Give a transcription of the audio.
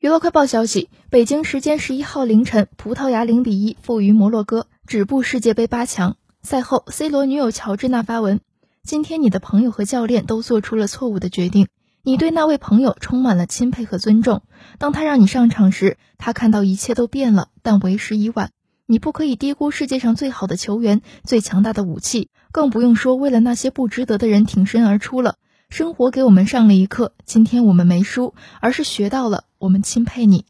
娱乐快报消息：北京时间十一号凌晨，葡萄牙零比一负于摩洛哥，止步世界杯八强。赛后，C 罗女友乔治娜发文：“今天你的朋友和教练都做出了错误的决定，你对那位朋友充满了钦佩和尊重。当他让你上场时，他看到一切都变了，但为时已晚。你不可以低估世界上最好的球员、最强大的武器，更不用说为了那些不值得的人挺身而出了。生活给我们上了一课，今天我们没输，而是学到了。”我们钦佩你。